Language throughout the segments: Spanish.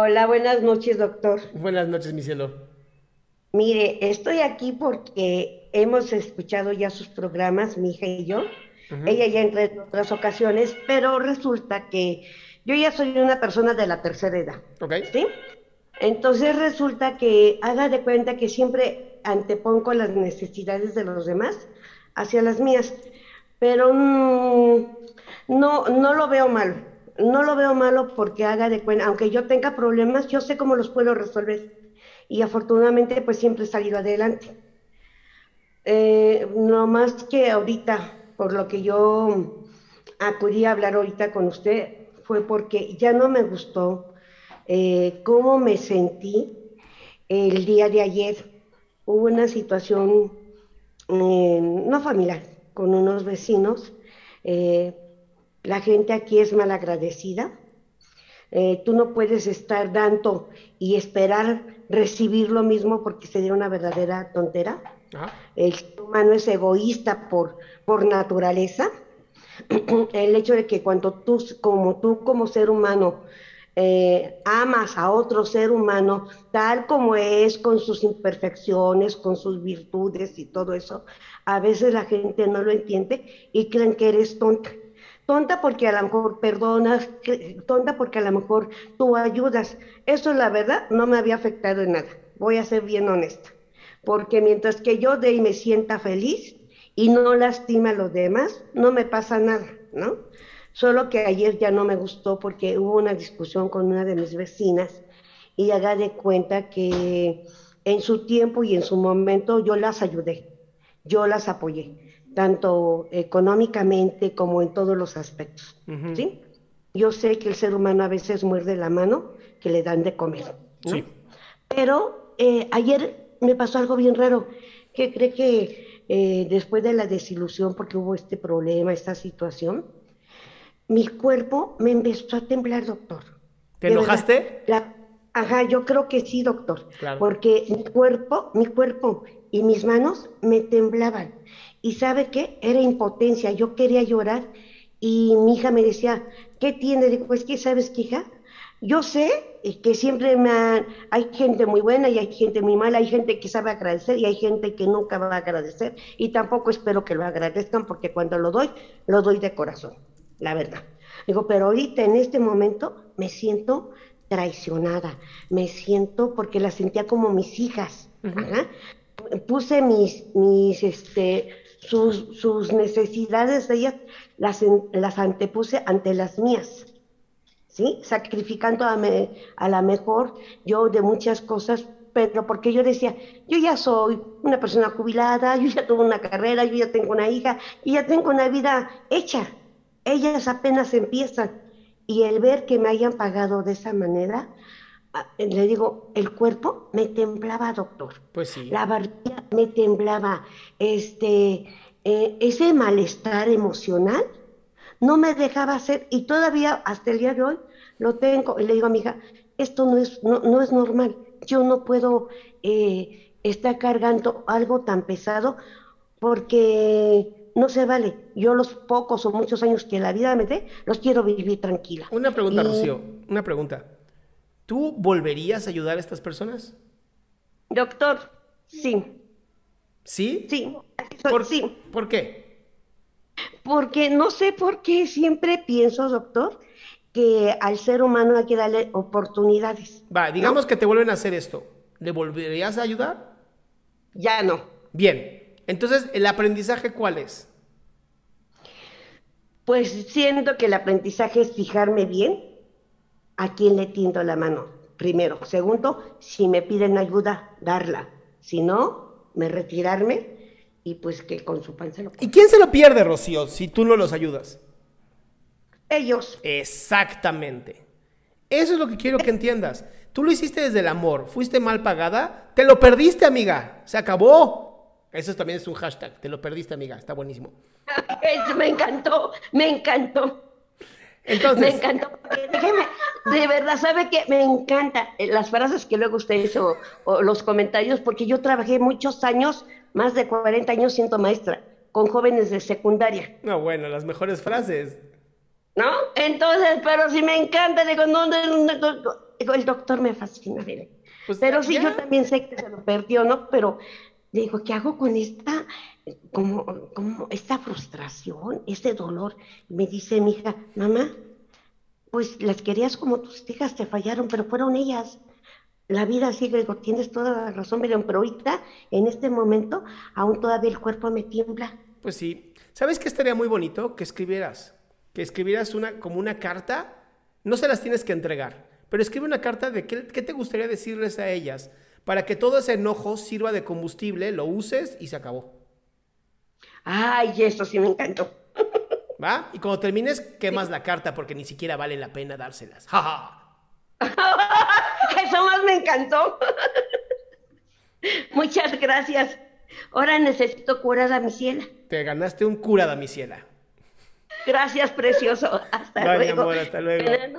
Hola, buenas noches, doctor. Buenas noches, mi cielo. Mire, estoy aquí porque hemos escuchado ya sus programas, mi hija y yo. Ella ya entró en otras ocasiones, pero resulta que yo ya soy una persona de la tercera edad. Ok. ¿Sí? Entonces resulta que haga de cuenta que siempre antepongo las necesidades de los demás hacia las mías, pero mm, no, no lo veo malo, no lo veo malo porque haga de cuenta, aunque yo tenga problemas, yo sé cómo los puedo resolver y afortunadamente pues siempre he salido adelante. Eh, no más que ahorita, por lo que yo acudí a hablar ahorita con usted, fue porque ya no me gustó eh, cómo me sentí el día de ayer. Hubo una situación eh, no familiar con unos vecinos. La gente aquí es malagradecida. Eh, tú no puedes estar dando y esperar recibir lo mismo porque sería una verdadera tontera. Ajá. El ser humano es egoísta por, por naturaleza. El hecho de que cuando tú, como tú como ser humano, eh, amas a otro ser humano tal como es, con sus imperfecciones, con sus virtudes y todo eso, a veces la gente no lo entiende y creen que eres tonta. Tonta porque a lo mejor perdonas, tonta porque a lo mejor tú ayudas. Eso la verdad no me había afectado en nada. Voy a ser bien honesta. Porque mientras que yo de y me sienta feliz y no lastima a los demás, no me pasa nada, ¿no? Solo que ayer ya no me gustó porque hubo una discusión con una de mis vecinas y haga de cuenta que en su tiempo y en su momento yo las ayudé, yo las apoyé, tanto económicamente como en todos los aspectos. ¿sí? Yo sé que el ser humano a veces muerde la mano que le dan de comer, ¿no? Sí. Pero eh, ayer me pasó algo bien raro, que cree que eh, después de la desilusión, porque hubo este problema, esta situación, mi cuerpo me empezó a temblar, doctor. ¿Te De verdad. enojaste? La- ajá, yo creo que sí, doctor. Claro. Porque mi cuerpo, mi cuerpo y mis manos me temblaban. Y sabe qué? Era impotencia. Yo quería llorar y mi hija me decía, ¿qué tiene? Digo, pues que sabes qué, hija. Yo sé eh, que siempre me han- hay gente muy buena y hay gente muy mala, hay gente que sabe agradecer y hay gente que nunca va a agradecer y tampoco espero que lo agradezcan porque cuando lo doy, lo doy de corazón, la verdad. Digo, pero ahorita en este momento me siento traicionada, me siento porque las sentía como mis hijas. ajá. Puse mis, mis, este, sus, sus necesidades de ellas, las, las antepuse ante las mías. ¿sí? Sacrificando a, me- a la mejor yo de muchas cosas, pero porque yo decía, yo ya soy una persona jubilada, yo ya tuve una carrera, yo ya tengo una hija, y ya tengo una vida hecha. Ellas apenas empiezan. Y el ver que me hayan pagado de esa manera, ah, le digo, el cuerpo me temblaba, doctor. Pues sí. La barbilla me temblaba. Este, eh, ese malestar emocional no me dejaba hacer, y todavía hasta el día de hoy lo tengo. Y le digo a mi hija, esto no es, no, no es normal. Yo no puedo eh, estar cargando algo tan pesado porque no se vale. Yo los pocos o muchos años que la vida me dé, los quiero vivir tranquila. Una pregunta, Y- Rocío. Una pregunta. ¿Tú volverías a ayudar a estas personas? Doctor, sí. ¿Sí? Sí, ¿Por, sí. ¿Por qué? Porque no sé por qué siempre pienso, doctor, que al ser humano hay que darle oportunidades. Va, digamos que te vuelven a hacer esto. ¿Le volverías a ayudar? Ya no. Bien. Entonces, ¿el aprendizaje cuál es? Pues siento que el aprendizaje es fijarme bien a quién le tiendo la mano. Primero. Segundo, si me piden ayuda, darla. Si no, me retirarme y pues que con su pan se lo ¿Y quién se lo pierde, Rocío, si tú no los ayudas? Ellos. Exactamente. Eso es lo que quiero que entiendas. Tú lo hiciste desde el amor, fuiste mal pagada, te lo perdiste, amiga. Se acabó. Eso también es un hashtag, te lo perdiste, amiga. Está buenísimo. Eso me encantó, me encantó. Entonces, Me encantó. déjeme, de verdad, ¿sabe qué? Me encanta eh, las frases que luego usted hizo o los comentarios, porque yo trabajé muchos años, más de 40 años siendo maestra, con jóvenes de secundaria, no, bueno, las mejores frases. ¿no? Entonces, pero si me encanta, digo, no, no, no, no, el doctor me fascina, mire. Pues, pero sí, ya. yo también sé que se lo perdió, ¿no? Pero digo, ¿qué hago con esta, como, como esta frustración, este dolor? Me dice mi hija, mamá, pues las querías como tus hijas te fallaron, pero fueron ellas. La vida sigue, digo, tienes toda la razón, Miriam, pero ahorita, en este momento, aún todavía el cuerpo me tiembla. Pues sí. ¿Sabes qué estaría muy bonito? Que escribieras. Que escribieras una, como una carta. No se las tienes que entregar, pero escribe una carta de qué, qué te gustaría decirles a ellas para que todo ese enojo sirva de combustible, lo uses y se acabó. Ay, eso sí me encantó. ¿Va? Y cuando termines, quemas la carta porque ni siquiera vale la pena dárselas. ¡Ja, ja! Eso más me encantó. Muchas gracias. Ahora necesito curar a mi ciela. Te ganaste un cura, damisela. Gracias, precioso. Hasta Bye, mi luego. amor, hasta luego.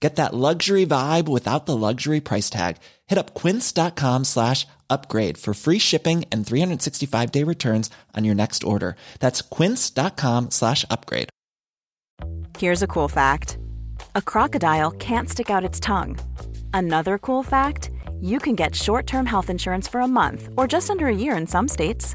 Get that luxury vibe without the luxury price tag. Hit up quince.com slash upgrade for free shipping and 365 day returns on your next order. That's quince.com slash upgrade. Here's a cool fact a crocodile can't stick out its tongue. Another cool fact you can get short term health insurance for a month or just under a year in some states.